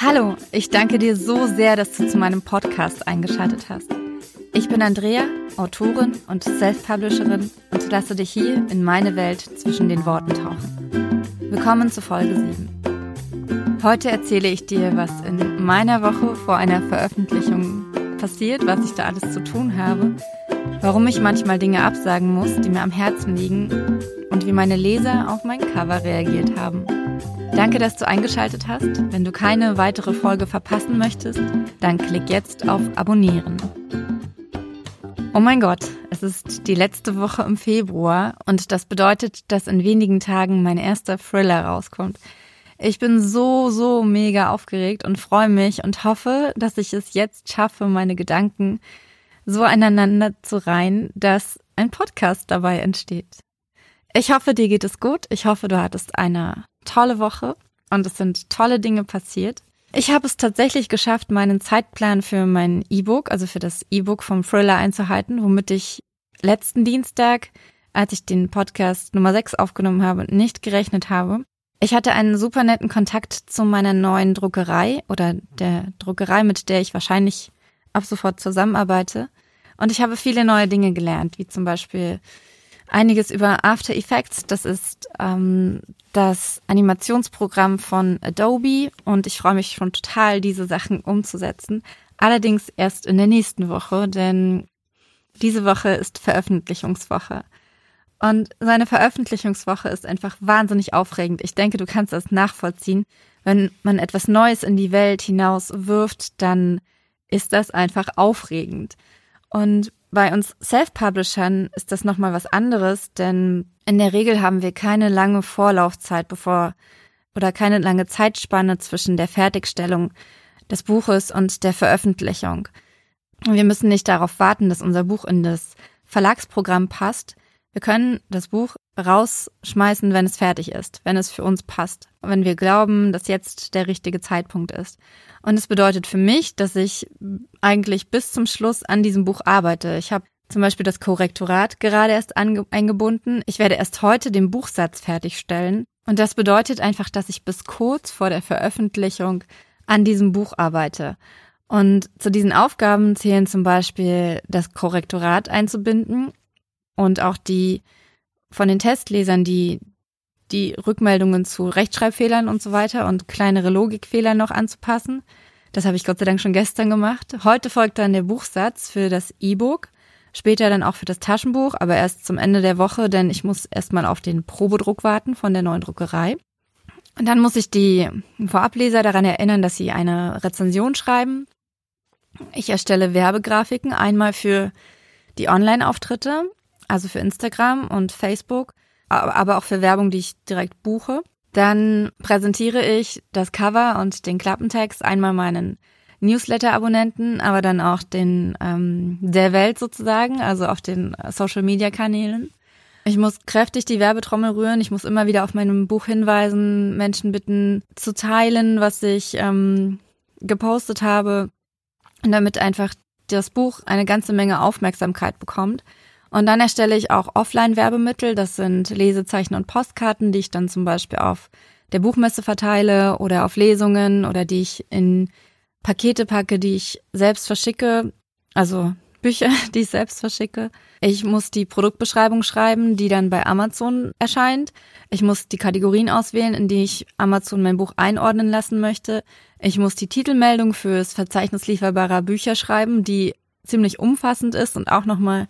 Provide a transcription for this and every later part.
Hallo, ich danke dir so sehr, dass du zu meinem Podcast eingeschaltet hast. Ich bin Andrea, Autorin und Self-Publisherin und lasse dich hier in meine Welt zwischen den Worten tauchen. Willkommen zu Folge 7. Heute erzähle ich dir, was in meiner Woche vor einer Veröffentlichung passiert, was ich da alles zu tun habe, warum ich manchmal Dinge absagen muss, die mir am Herzen liegen und wie meine Leser auf mein Cover reagiert haben. Danke, dass du eingeschaltet hast. Wenn du keine weitere Folge verpassen möchtest, dann klick jetzt auf Abonnieren. Oh mein Gott, es ist die letzte Woche im Februar und das bedeutet, dass in wenigen Tagen mein erster Thriller rauskommt. Ich bin so, so mega aufgeregt und freue mich und hoffe, dass ich es jetzt schaffe, meine Gedanken so aneinander zu reihen, dass ein Podcast dabei entsteht. Ich hoffe, dir geht es gut. Ich hoffe, du hattest eine tolle Woche und es sind tolle Dinge passiert. Ich habe es tatsächlich geschafft, meinen Zeitplan für mein E-Book, also für das E-Book vom Thriller einzuhalten, womit ich letzten Dienstag, als ich den Podcast Nummer 6 aufgenommen habe, nicht gerechnet habe. Ich hatte einen super netten Kontakt zu meiner neuen Druckerei oder der Druckerei, mit der ich wahrscheinlich ab sofort zusammenarbeite. Und ich habe viele neue Dinge gelernt, wie zum Beispiel einiges über After Effects. Das ist ähm, das Animationsprogramm von Adobe und ich freue mich schon total, diese Sachen umzusetzen. Allerdings erst in der nächsten Woche, denn diese Woche ist Veröffentlichungswoche. Und seine Veröffentlichungswoche ist einfach wahnsinnig aufregend. Ich denke, du kannst das nachvollziehen. Wenn man etwas Neues in die Welt hinaus wirft, dann ist das einfach aufregend. Und bei uns Self-Publishern ist das nochmal was anderes, denn in der Regel haben wir keine lange Vorlaufzeit, bevor oder keine lange Zeitspanne zwischen der Fertigstellung des Buches und der Veröffentlichung. Wir müssen nicht darauf warten, dass unser Buch in das Verlagsprogramm passt. Wir können das Buch rausschmeißen, wenn es fertig ist, wenn es für uns passt, wenn wir glauben, dass jetzt der richtige Zeitpunkt ist. Und es bedeutet für mich, dass ich eigentlich bis zum Schluss an diesem Buch arbeite. Ich habe zum Beispiel das Korrektorat gerade erst eingebunden. Ich werde erst heute den Buchsatz fertigstellen. Und das bedeutet einfach, dass ich bis kurz vor der Veröffentlichung an diesem Buch arbeite. Und zu diesen Aufgaben zählen zum Beispiel das Korrektorat einzubinden und auch die von den Testlesern die die Rückmeldungen zu Rechtschreibfehlern und so weiter und kleinere Logikfehler noch anzupassen. Das habe ich Gott sei Dank schon gestern gemacht. Heute folgt dann der Buchsatz für das E-Book, später dann auch für das Taschenbuch, aber erst zum Ende der Woche, denn ich muss erstmal auf den Probedruck warten von der neuen Druckerei. Und dann muss ich die Vorableser daran erinnern, dass sie eine Rezension schreiben. Ich erstelle Werbegrafiken einmal für die Online-Auftritte, also für Instagram und Facebook aber auch für Werbung, die ich direkt buche. Dann präsentiere ich das Cover und den Klappentext einmal meinen Newsletter-Abonnenten, aber dann auch den ähm, der Welt sozusagen, also auf den Social-Media-Kanälen. Ich muss kräftig die Werbetrommel rühren. Ich muss immer wieder auf meinem Buch hinweisen, Menschen bitten zu teilen, was ich ähm, gepostet habe, damit einfach das Buch eine ganze Menge Aufmerksamkeit bekommt. Und dann erstelle ich auch Offline-Werbemittel. Das sind Lesezeichen und Postkarten, die ich dann zum Beispiel auf der Buchmesse verteile oder auf Lesungen oder die ich in Pakete packe, die ich selbst verschicke. Also Bücher, die ich selbst verschicke. Ich muss die Produktbeschreibung schreiben, die dann bei Amazon erscheint. Ich muss die Kategorien auswählen, in die ich Amazon mein Buch einordnen lassen möchte. Ich muss die Titelmeldung fürs Verzeichnis lieferbarer Bücher schreiben, die ziemlich umfassend ist und auch nochmal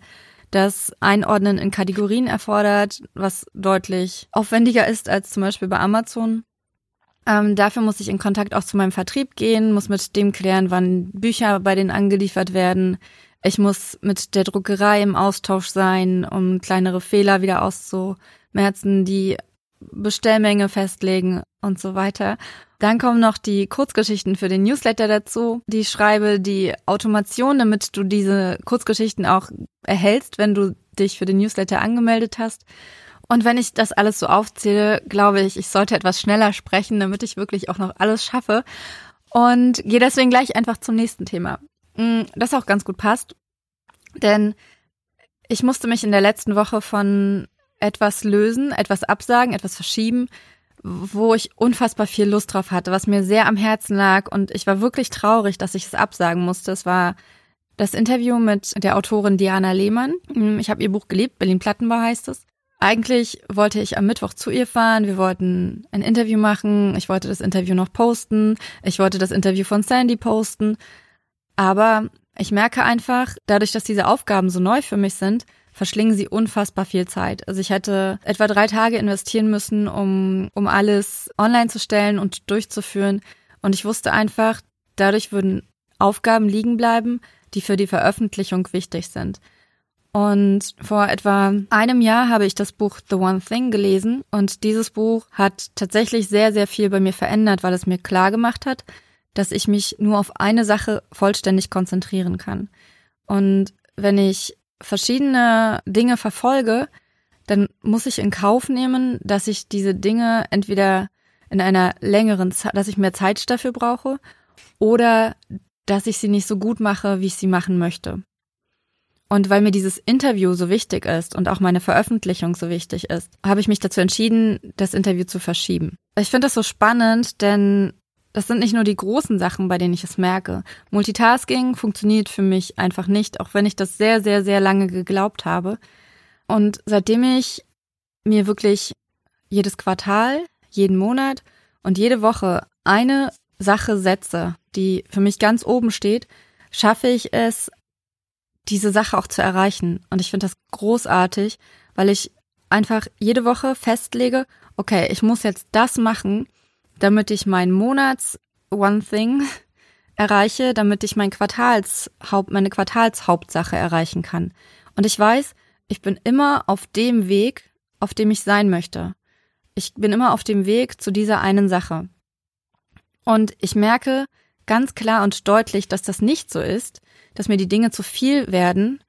das Einordnen in Kategorien erfordert, was deutlich aufwendiger ist als zum Beispiel bei Amazon. Ähm, dafür muss ich in Kontakt auch zu meinem Vertrieb gehen, muss mit dem klären, wann Bücher bei denen angeliefert werden. Ich muss mit der Druckerei im Austausch sein, um kleinere Fehler wieder auszumerzen, die Bestellmenge festlegen und so weiter. Dann kommen noch die Kurzgeschichten für den Newsletter dazu, die schreibe, die Automation, damit du diese Kurzgeschichten auch erhältst, wenn du dich für den Newsletter angemeldet hast. Und wenn ich das alles so aufzähle, glaube ich, ich sollte etwas schneller sprechen, damit ich wirklich auch noch alles schaffe. Und gehe deswegen gleich einfach zum nächsten Thema. Mm, das auch ganz gut passt. Denn ich musste mich in der letzten Woche von etwas lösen, etwas absagen, etwas verschieben, wo ich unfassbar viel Lust drauf hatte, was mir sehr am Herzen lag und ich war wirklich traurig, dass ich es absagen musste. Es war das Interview mit der Autorin Diana Lehmann. Ich habe ihr Buch geliebt, Berlin Plattenbau heißt es. Eigentlich wollte ich am Mittwoch zu ihr fahren, wir wollten ein Interview machen, ich wollte das Interview noch posten, ich wollte das Interview von Sandy posten, aber ich merke einfach, dadurch, dass diese Aufgaben so neu für mich sind, verschlingen sie unfassbar viel Zeit. Also ich hätte etwa drei Tage investieren müssen, um, um alles online zu stellen und durchzuführen. Und ich wusste einfach, dadurch würden Aufgaben liegen bleiben, die für die Veröffentlichung wichtig sind. Und vor etwa einem Jahr habe ich das Buch The One Thing gelesen und dieses Buch hat tatsächlich sehr, sehr viel bei mir verändert, weil es mir klar gemacht hat, dass ich mich nur auf eine Sache vollständig konzentrieren kann. Und wenn ich verschiedene Dinge verfolge, dann muss ich in Kauf nehmen, dass ich diese Dinge entweder in einer längeren Zeit, dass ich mehr Zeit dafür brauche oder dass ich sie nicht so gut mache, wie ich sie machen möchte. Und weil mir dieses Interview so wichtig ist und auch meine Veröffentlichung so wichtig ist, habe ich mich dazu entschieden, das Interview zu verschieben. Ich finde das so spannend, denn das sind nicht nur die großen Sachen, bei denen ich es merke. Multitasking funktioniert für mich einfach nicht, auch wenn ich das sehr, sehr, sehr lange geglaubt habe. Und seitdem ich mir wirklich jedes Quartal, jeden Monat und jede Woche eine Sache setze, die für mich ganz oben steht, schaffe ich es, diese Sache auch zu erreichen. Und ich finde das großartig, weil ich einfach jede Woche festlege, okay, ich muss jetzt das machen, damit ich mein Monats One Thing erreiche, damit ich mein Quartalshaupt, meine Quartalshauptsache erreichen kann. Und ich weiß, ich bin immer auf dem Weg, auf dem ich sein möchte. Ich bin immer auf dem Weg zu dieser einen Sache. Und ich merke ganz klar und deutlich, dass das nicht so ist, dass mir die Dinge zu viel werden,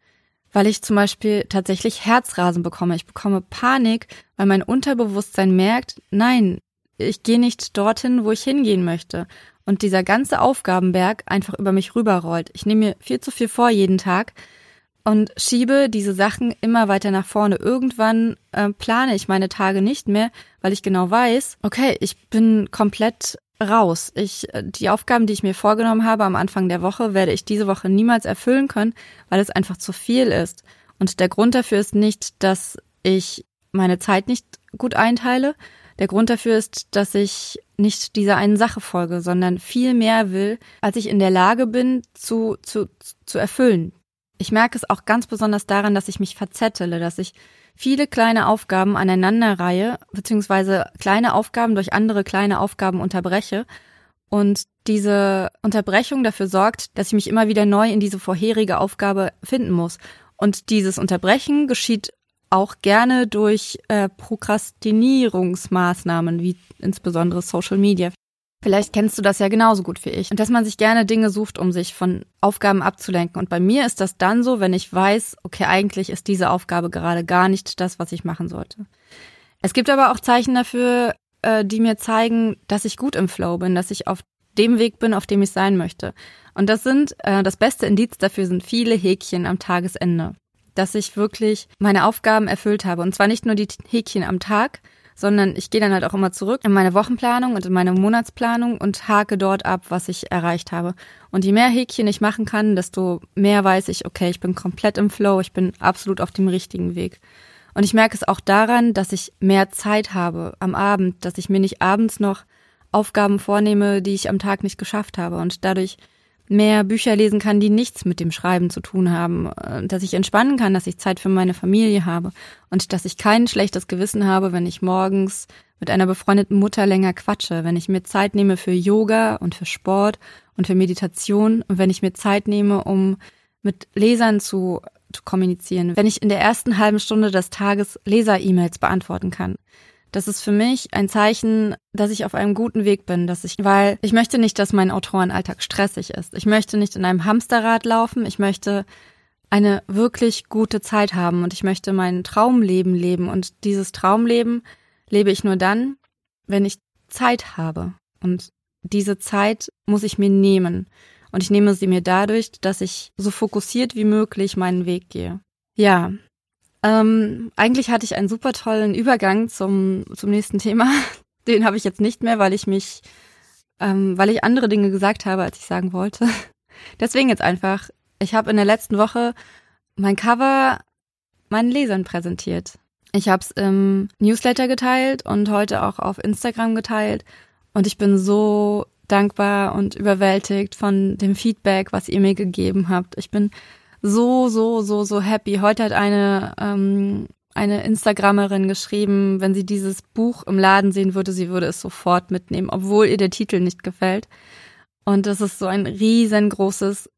weil ich zum Beispiel tatsächlich Herzrasen bekomme. Ich bekomme Panik, weil mein Unterbewusstsein merkt, nein, ich gehe nicht dorthin, wo ich hingehen möchte. Und dieser ganze Aufgabenberg einfach über mich rüberrollt. Ich nehme mir viel zu viel vor jeden Tag und schiebe diese Sachen immer weiter nach vorne. Irgendwann äh, plane ich meine Tage nicht mehr, weil ich genau weiß, okay, ich bin komplett raus. Ich, äh, die Aufgaben, die ich mir vorgenommen habe am Anfang der Woche, werde ich diese Woche niemals erfüllen können, weil es einfach zu viel ist. Und der Grund dafür ist nicht, dass ich meine Zeit nicht gut einteile. Der Grund dafür ist, dass ich nicht dieser einen Sache folge, sondern viel mehr will, als ich in der Lage bin zu, zu, zu erfüllen. Ich merke es auch ganz besonders daran, dass ich mich verzettele, dass ich viele kleine Aufgaben aneinanderreihe, beziehungsweise kleine Aufgaben durch andere kleine Aufgaben unterbreche und diese Unterbrechung dafür sorgt, dass ich mich immer wieder neu in diese vorherige Aufgabe finden muss. Und dieses Unterbrechen geschieht auch gerne durch äh, Prokrastinierungsmaßnahmen, wie insbesondere Social Media. Vielleicht kennst du das ja genauso gut wie ich. Und dass man sich gerne Dinge sucht, um sich von Aufgaben abzulenken. Und bei mir ist das dann so, wenn ich weiß, okay, eigentlich ist diese Aufgabe gerade gar nicht das, was ich machen sollte. Es gibt aber auch Zeichen dafür, äh, die mir zeigen, dass ich gut im Flow bin, dass ich auf dem Weg bin, auf dem ich sein möchte. Und das sind, äh, das beste Indiz dafür sind viele Häkchen am Tagesende. Dass ich wirklich meine Aufgaben erfüllt habe. Und zwar nicht nur die Häkchen am Tag, sondern ich gehe dann halt auch immer zurück in meine Wochenplanung und in meine Monatsplanung und hake dort ab, was ich erreicht habe. Und je mehr Häkchen ich machen kann, desto mehr weiß ich, okay, ich bin komplett im Flow, ich bin absolut auf dem richtigen Weg. Und ich merke es auch daran, dass ich mehr Zeit habe am Abend, dass ich mir nicht abends noch Aufgaben vornehme, die ich am Tag nicht geschafft habe und dadurch mehr Bücher lesen kann, die nichts mit dem Schreiben zu tun haben, äh, dass ich entspannen kann, dass ich Zeit für meine Familie habe und dass ich kein schlechtes Gewissen habe, wenn ich morgens mit einer befreundeten Mutter länger quatsche, wenn ich mir Zeit nehme für Yoga und für Sport und für Meditation und wenn ich mir Zeit nehme, um mit Lesern zu, zu kommunizieren, wenn ich in der ersten halben Stunde des Tages Leser-E-Mails beantworten kann. Das ist für mich ein Zeichen, dass ich auf einem guten Weg bin, dass ich, weil ich möchte nicht, dass mein Autorenalltag stressig ist. Ich möchte nicht in einem Hamsterrad laufen. Ich möchte eine wirklich gute Zeit haben und ich möchte mein Traumleben leben. Und dieses Traumleben lebe ich nur dann, wenn ich Zeit habe. Und diese Zeit muss ich mir nehmen. Und ich nehme sie mir dadurch, dass ich so fokussiert wie möglich meinen Weg gehe. Ja, ähm, eigentlich hatte ich einen super tollen Übergang zum, zum nächsten Thema, Den habe ich jetzt nicht mehr, weil ich mich, ähm, weil ich andere Dinge gesagt habe, als ich sagen wollte. Deswegen jetzt einfach. Ich habe in der letzten Woche mein Cover meinen Lesern präsentiert. Ich habe es im Newsletter geteilt und heute auch auf Instagram geteilt. Und ich bin so dankbar und überwältigt von dem Feedback, was ihr mir gegeben habt. Ich bin so, so, so, so happy. Heute hat eine, ähm, eine Instagrammerin geschrieben, wenn sie dieses Buch im Laden sehen würde, sie würde es sofort mitnehmen, obwohl ihr der Titel nicht gefällt. Und das ist so ein riesengroßes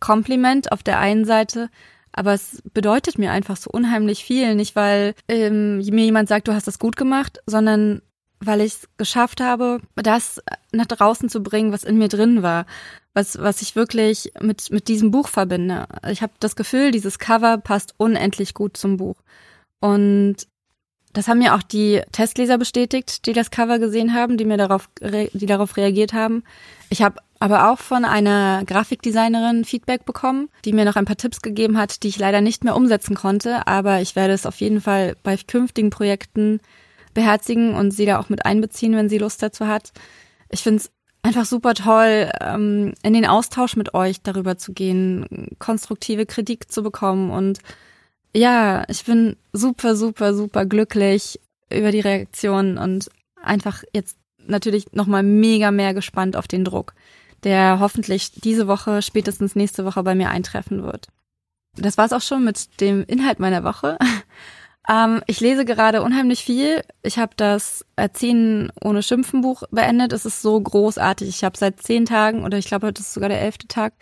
Kompliment auf der einen Seite, aber es bedeutet mir einfach so unheimlich viel. Nicht, weil ähm, mir jemand sagt, du hast das gut gemacht, sondern weil ich es geschafft habe, das nach draußen zu bringen, was in mir drin war, was, was ich wirklich mit, mit diesem Buch verbinde. Ich habe das Gefühl, dieses Cover passt unendlich gut zum Buch. Und das haben mir auch die Testleser bestätigt, die das Cover gesehen haben, die mir darauf, die darauf reagiert haben. Ich habe aber auch von einer Grafikdesignerin Feedback bekommen, die mir noch ein paar Tipps gegeben hat, die ich leider nicht mehr umsetzen konnte, aber ich werde es auf jeden Fall bei künftigen Projekten beherzigen und sie da auch mit einbeziehen, wenn sie Lust dazu hat. Ich finde es einfach super toll, ähm, in den Austausch mit euch darüber zu gehen, konstruktive Kritik zu bekommen und ja, ich bin super, super, super glücklich über die Reaktion und einfach jetzt natürlich nochmal mega mehr gespannt auf den Druck der hoffentlich diese Woche, spätestens nächste Woche bei mir eintreffen wird. Das war's auch schon mit dem Inhalt meiner Woche. Ähm, ich lese gerade unheimlich viel. Ich habe das Erziehen ohne Schimpfen Buch beendet. Es ist so großartig. Ich habe seit zehn Tagen oder ich glaube, heute ist sogar der elfte Tag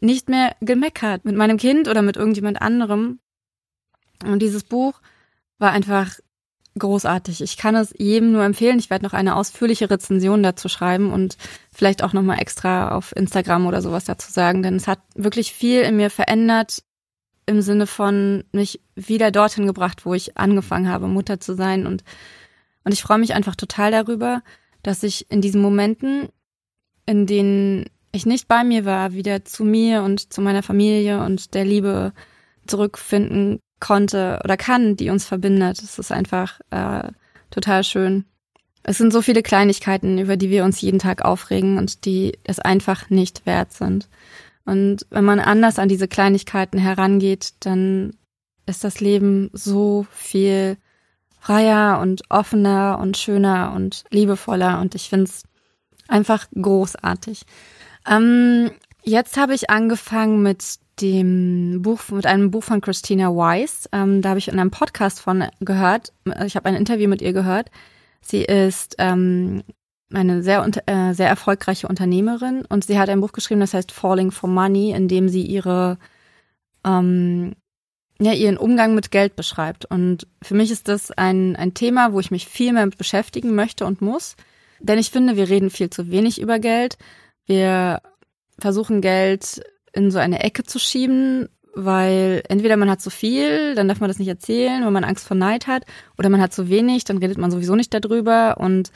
nicht mehr gemeckert mit meinem Kind oder mit irgendjemand anderem. Und dieses Buch war einfach großartig. Ich kann es jedem nur empfehlen. Ich werde noch eine ausführliche Rezension dazu schreiben und vielleicht auch nochmal extra auf Instagram oder sowas dazu sagen, denn es hat wirklich viel in mir verändert im Sinne von mich wieder dorthin gebracht, wo ich angefangen habe, Mutter zu sein und und ich freue mich einfach total darüber, dass ich in diesen Momenten, in denen ich nicht bei mir war, wieder zu mir und zu meiner Familie und der Liebe zurückfinden konnte oder kann, die uns verbindet. Es ist einfach äh, total schön. Es sind so viele Kleinigkeiten, über die wir uns jeden Tag aufregen und die es einfach nicht wert sind. Und wenn man anders an diese Kleinigkeiten herangeht, dann ist das Leben so viel freier und offener und schöner und liebevoller und ich finde es einfach großartig. Ähm, jetzt habe ich angefangen mit dem Buch, mit einem Buch von Christina Weiss. Ähm, da habe ich in einem Podcast von gehört. Ich habe ein Interview mit ihr gehört. Sie ist ähm, eine sehr, äh, sehr erfolgreiche Unternehmerin und sie hat ein Buch geschrieben, das heißt Falling for Money, in dem sie ihre ähm, ja, ihren Umgang mit Geld beschreibt. Und für mich ist das ein, ein Thema, wo ich mich viel mehr mit beschäftigen möchte und muss. Denn ich finde, wir reden viel zu wenig über Geld. Wir versuchen Geld in so eine Ecke zu schieben, weil entweder man hat zu viel, dann darf man das nicht erzählen, weil man Angst vor Neid hat, oder man hat zu wenig, dann redet man sowieso nicht darüber. Und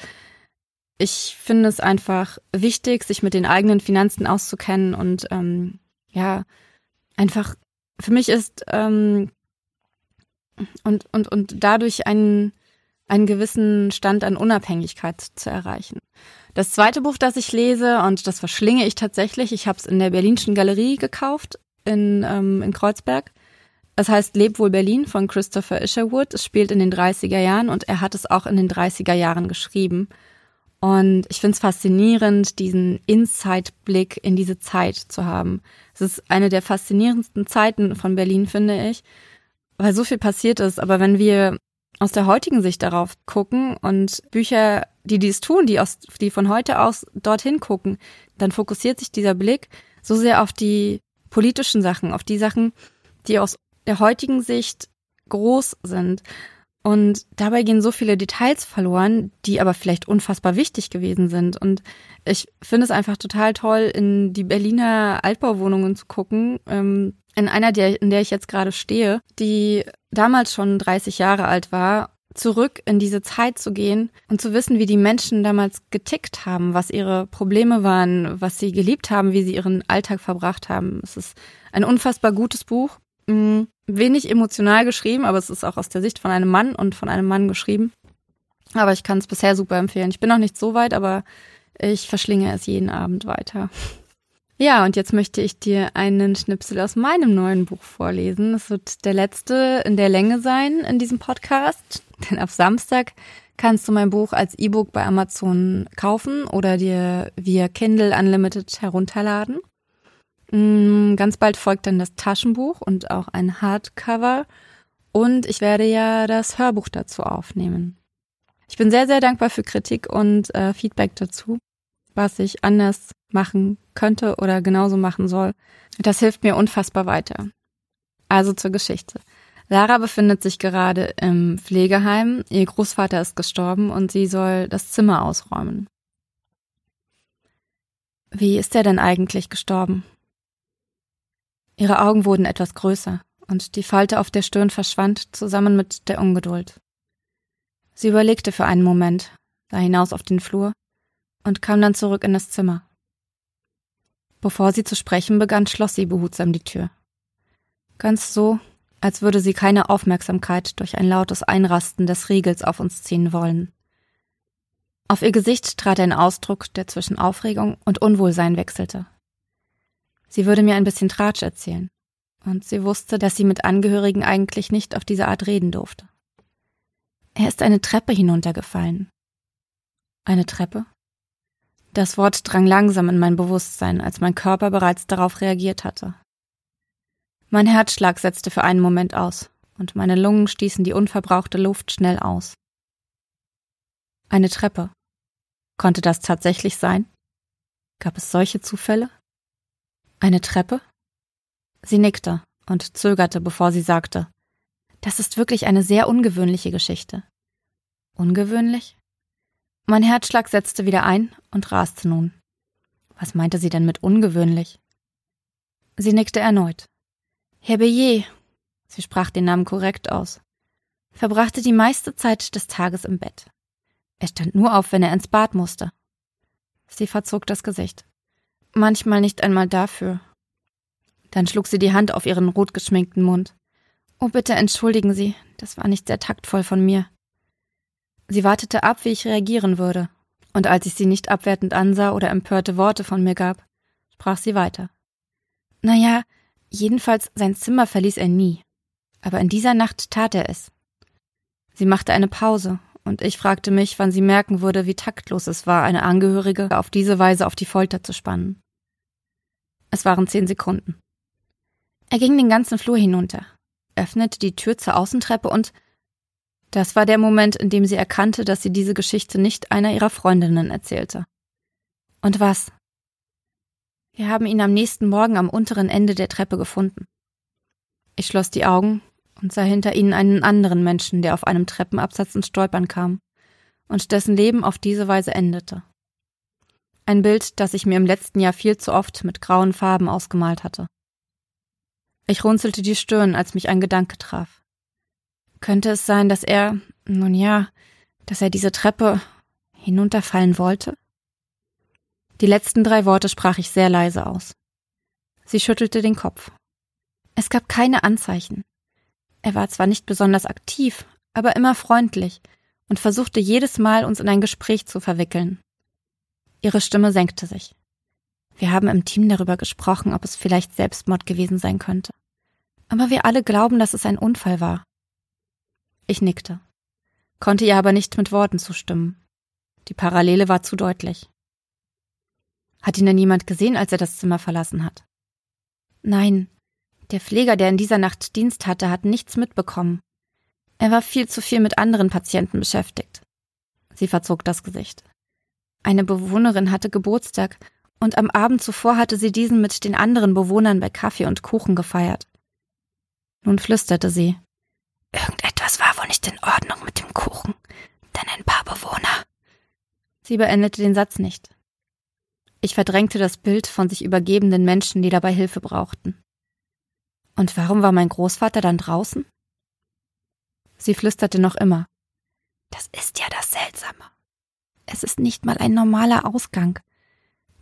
ich finde es einfach wichtig, sich mit den eigenen Finanzen auszukennen und ähm, ja, einfach für mich ist ähm, und, und, und dadurch einen, einen gewissen Stand an Unabhängigkeit zu erreichen. Das zweite Buch, das ich lese, und das verschlinge ich tatsächlich, ich habe es in der Berlinischen Galerie gekauft, in, ähm, in Kreuzberg. Es heißt Leb wohl Berlin von Christopher Isherwood. Es spielt in den 30er Jahren und er hat es auch in den 30er Jahren geschrieben. Und ich finde es faszinierend, diesen Inside-Blick in diese Zeit zu haben. Es ist eine der faszinierendsten Zeiten von Berlin, finde ich, weil so viel passiert ist. Aber wenn wir aus der heutigen Sicht darauf gucken und Bücher, die dies tun, die aus, die von heute aus dorthin gucken, dann fokussiert sich dieser Blick so sehr auf die politischen Sachen, auf die Sachen, die aus der heutigen Sicht groß sind. Und dabei gehen so viele Details verloren, die aber vielleicht unfassbar wichtig gewesen sind. Und ich finde es einfach total toll, in die Berliner Altbauwohnungen zu gucken. Ähm, in einer, der, in der ich jetzt gerade stehe, die damals schon 30 Jahre alt war, zurück in diese Zeit zu gehen und zu wissen, wie die Menschen damals getickt haben, was ihre Probleme waren, was sie geliebt haben, wie sie ihren Alltag verbracht haben. Es ist ein unfassbar gutes Buch. Mm, wenig emotional geschrieben, aber es ist auch aus der Sicht von einem Mann und von einem Mann geschrieben. Aber ich kann es bisher super empfehlen. Ich bin noch nicht so weit, aber ich verschlinge es jeden Abend weiter. Ja, und jetzt möchte ich dir einen Schnipsel aus meinem neuen Buch vorlesen. Es wird der letzte in der Länge sein in diesem Podcast, denn ab Samstag kannst du mein Buch als E-Book bei Amazon kaufen oder dir via Kindle Unlimited herunterladen. Mm, ganz bald folgt dann das Taschenbuch und auch ein Hardcover und ich werde ja das Hörbuch dazu aufnehmen. Ich bin sehr, sehr dankbar für Kritik und äh, Feedback dazu, was ich anders machen könnte oder genauso machen soll. Das hilft mir unfassbar weiter. Also zur Geschichte. Lara befindet sich gerade im Pflegeheim. Ihr Großvater ist gestorben und sie soll das Zimmer ausräumen. Wie ist er denn eigentlich gestorben? Ihre Augen wurden etwas größer und die Falte auf der Stirn verschwand zusammen mit der Ungeduld. Sie überlegte für einen Moment, sah hinaus auf den Flur und kam dann zurück in das Zimmer. Bevor sie zu sprechen begann, schloss sie behutsam die Tür. Ganz so, als würde sie keine Aufmerksamkeit durch ein lautes Einrasten des Riegels auf uns ziehen wollen. Auf ihr Gesicht trat ein Ausdruck, der zwischen Aufregung und Unwohlsein wechselte. Sie würde mir ein bisschen Tratsch erzählen, und sie wusste, dass sie mit Angehörigen eigentlich nicht auf diese Art reden durfte. Er ist eine Treppe hinuntergefallen. Eine Treppe? Das Wort drang langsam in mein Bewusstsein, als mein Körper bereits darauf reagiert hatte. Mein Herzschlag setzte für einen Moment aus, und meine Lungen stießen die unverbrauchte Luft schnell aus. Eine Treppe. Konnte das tatsächlich sein? Gab es solche Zufälle? Eine Treppe? Sie nickte und zögerte, bevor sie sagte, das ist wirklich eine sehr ungewöhnliche Geschichte. Ungewöhnlich? Mein Herzschlag setzte wieder ein und raste nun. Was meinte sie denn mit ungewöhnlich? Sie nickte erneut. Herr Bellier, sie sprach den Namen korrekt aus, verbrachte die meiste Zeit des Tages im Bett. Er stand nur auf, wenn er ins Bad musste. Sie verzog das Gesicht. Manchmal nicht einmal dafür. Dann schlug sie die Hand auf ihren rot geschminkten Mund. Oh, bitte entschuldigen Sie, das war nicht sehr taktvoll von mir. Sie wartete ab, wie ich reagieren würde, und als ich sie nicht abwertend ansah oder empörte Worte von mir gab, sprach sie weiter. Na ja, jedenfalls sein Zimmer verließ er nie. Aber in dieser Nacht tat er es. Sie machte eine Pause, und ich fragte mich, wann sie merken würde, wie taktlos es war, eine Angehörige auf diese Weise auf die Folter zu spannen. Es waren zehn Sekunden. Er ging den ganzen Flur hinunter, öffnete die Tür zur Außentreppe und das war der Moment, in dem sie erkannte, dass sie diese Geschichte nicht einer ihrer Freundinnen erzählte. Und was? Wir haben ihn am nächsten Morgen am unteren Ende der Treppe gefunden. Ich schloss die Augen und sah hinter ihnen einen anderen Menschen, der auf einem Treppenabsatz ins Stolpern kam und dessen Leben auf diese Weise endete. Ein Bild, das ich mir im letzten Jahr viel zu oft mit grauen Farben ausgemalt hatte. Ich runzelte die Stirn, als mich ein Gedanke traf. Könnte es sein, dass er, nun ja, dass er diese Treppe hinunterfallen wollte? Die letzten drei Worte sprach ich sehr leise aus. Sie schüttelte den Kopf. Es gab keine Anzeichen. Er war zwar nicht besonders aktiv, aber immer freundlich und versuchte jedes Mal, uns in ein Gespräch zu verwickeln. Ihre Stimme senkte sich. Wir haben im Team darüber gesprochen, ob es vielleicht Selbstmord gewesen sein könnte. Aber wir alle glauben, dass es ein Unfall war. Ich nickte, konnte ihr aber nicht mit Worten zustimmen. Die Parallele war zu deutlich. Hat ihn denn jemand gesehen, als er das Zimmer verlassen hat? Nein, der Pfleger, der in dieser Nacht Dienst hatte, hat nichts mitbekommen. Er war viel zu viel mit anderen Patienten beschäftigt. Sie verzog das Gesicht. Eine Bewohnerin hatte Geburtstag und am Abend zuvor hatte sie diesen mit den anderen Bewohnern bei Kaffee und Kuchen gefeiert. Nun flüsterte sie. Irgendetwas war wohl nicht in Ordnung mit dem Kuchen, denn ein paar Bewohner. Sie beendete den Satz nicht. Ich verdrängte das Bild von sich übergebenden Menschen, die dabei Hilfe brauchten. Und warum war mein Großvater dann draußen? Sie flüsterte noch immer. Das ist ja das Seltsame. Es ist nicht mal ein normaler Ausgang.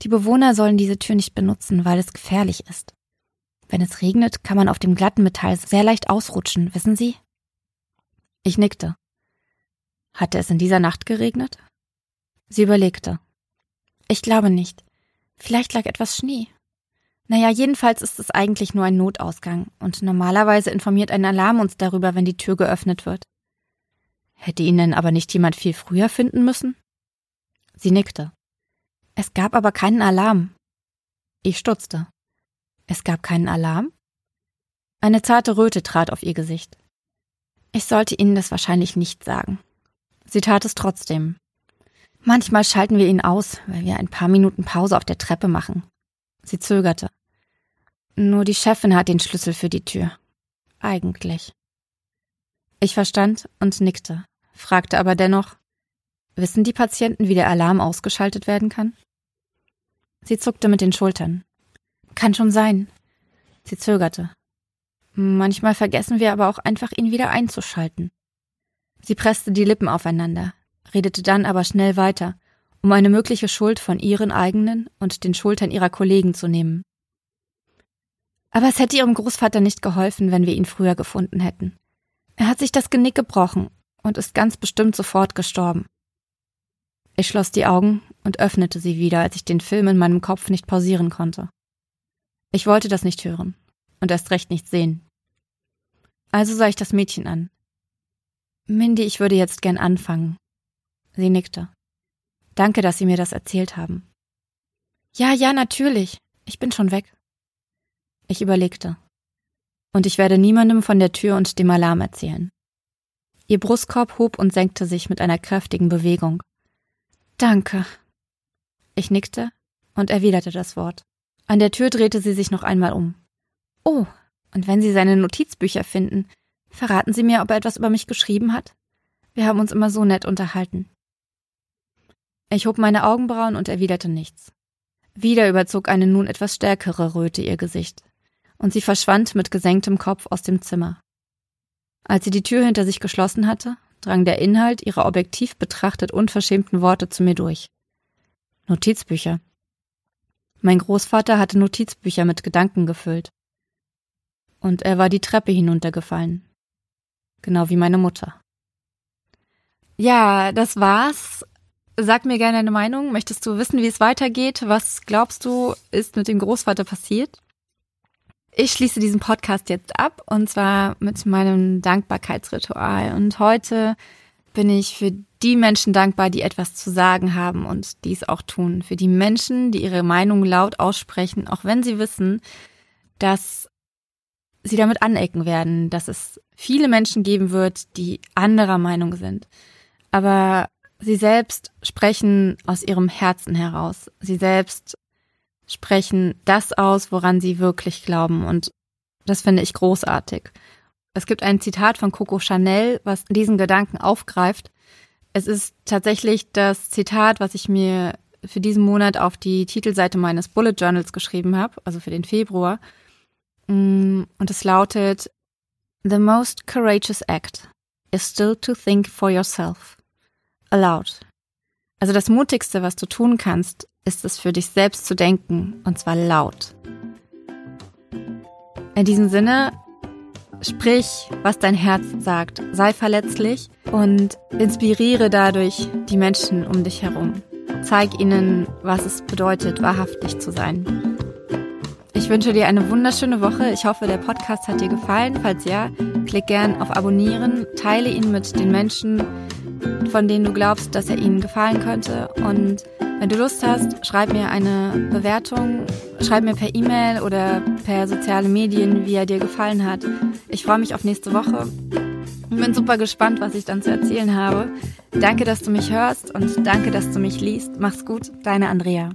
Die Bewohner sollen diese Tür nicht benutzen, weil es gefährlich ist. Wenn es regnet, kann man auf dem glatten Metall sehr leicht ausrutschen, wissen Sie? Ich nickte. Hatte es in dieser Nacht geregnet? Sie überlegte. Ich glaube nicht. Vielleicht lag etwas Schnee. Naja, jedenfalls ist es eigentlich nur ein Notausgang und normalerweise informiert ein Alarm uns darüber, wenn die Tür geöffnet wird. Hätte ihn denn aber nicht jemand viel früher finden müssen? Sie nickte. Es gab aber keinen Alarm. Ich stutzte. Es gab keinen Alarm? Eine zarte Röte trat auf ihr Gesicht. Ich sollte Ihnen das wahrscheinlich nicht sagen. Sie tat es trotzdem. Manchmal schalten wir ihn aus, weil wir ein paar Minuten Pause auf der Treppe machen. Sie zögerte. Nur die Chefin hat den Schlüssel für die Tür. Eigentlich. Ich verstand und nickte, fragte aber dennoch, wissen die Patienten, wie der Alarm ausgeschaltet werden kann? Sie zuckte mit den Schultern. Kann schon sein. Sie zögerte. Manchmal vergessen wir aber auch einfach, ihn wieder einzuschalten. Sie presste die Lippen aufeinander, redete dann aber schnell weiter, um eine mögliche Schuld von ihren eigenen und den Schultern ihrer Kollegen zu nehmen. Aber es hätte ihrem Großvater nicht geholfen, wenn wir ihn früher gefunden hätten. Er hat sich das Genick gebrochen und ist ganz bestimmt sofort gestorben. Ich schloss die Augen und öffnete sie wieder, als ich den Film in meinem Kopf nicht pausieren konnte. Ich wollte das nicht hören und erst recht nicht sehen. Also sah ich das Mädchen an. Mindy, ich würde jetzt gern anfangen. Sie nickte. Danke, dass Sie mir das erzählt haben. Ja, ja, natürlich. Ich bin schon weg. Ich überlegte. Und ich werde niemandem von der Tür und dem Alarm erzählen. Ihr Brustkorb hob und senkte sich mit einer kräftigen Bewegung. Danke. Ich nickte und erwiderte das Wort. An der Tür drehte sie sich noch einmal um. Oh, und wenn Sie seine Notizbücher finden, verraten Sie mir, ob er etwas über mich geschrieben hat? Wir haben uns immer so nett unterhalten. Ich hob meine Augenbrauen und erwiderte nichts. Wieder überzog eine nun etwas stärkere Röte ihr Gesicht und sie verschwand mit gesenktem Kopf aus dem Zimmer. Als sie die Tür hinter sich geschlossen hatte, drang der Inhalt ihrer objektiv betrachtet unverschämten Worte zu mir durch. Notizbücher. Mein Großvater hatte Notizbücher mit Gedanken gefüllt. Und er war die Treppe hinuntergefallen. Genau wie meine Mutter. Ja, das war's. Sag mir gerne deine Meinung. Möchtest du wissen, wie es weitergeht? Was glaubst du, ist mit dem Großvater passiert? Ich schließe diesen Podcast jetzt ab und zwar mit meinem Dankbarkeitsritual. Und heute bin ich für die Menschen dankbar, die etwas zu sagen haben und dies auch tun. Für die Menschen, die ihre Meinung laut aussprechen, auch wenn sie wissen, dass sie damit anecken werden, dass es viele Menschen geben wird, die anderer Meinung sind. Aber sie selbst sprechen aus ihrem Herzen heraus. Sie selbst sprechen das aus, woran sie wirklich glauben. Und das finde ich großartig. Es gibt ein Zitat von Coco Chanel, was diesen Gedanken aufgreift. Es ist tatsächlich das Zitat, was ich mir für diesen Monat auf die Titelseite meines Bullet Journals geschrieben habe, also für den Februar. Mm, und es lautet, The most courageous act is still to think for yourself. Aloud. Also das Mutigste, was du tun kannst, ist es für dich selbst zu denken, und zwar laut. In diesem Sinne, sprich, was dein Herz sagt, sei verletzlich und inspiriere dadurch die Menschen um dich herum. Zeig ihnen, was es bedeutet, wahrhaftig zu sein. Ich wünsche dir eine wunderschöne Woche. Ich hoffe, der Podcast hat dir gefallen. Falls ja, klick gern auf Abonnieren, teile ihn mit den Menschen, von denen du glaubst, dass er ihnen gefallen könnte und wenn du Lust hast, schreib mir eine Bewertung, schreib mir per E-Mail oder per soziale Medien, wie er dir gefallen hat. Ich freue mich auf nächste Woche und bin super gespannt, was ich dann zu erzählen habe. Danke, dass du mich hörst und danke, dass du mich liest. Mach's gut, deine Andrea.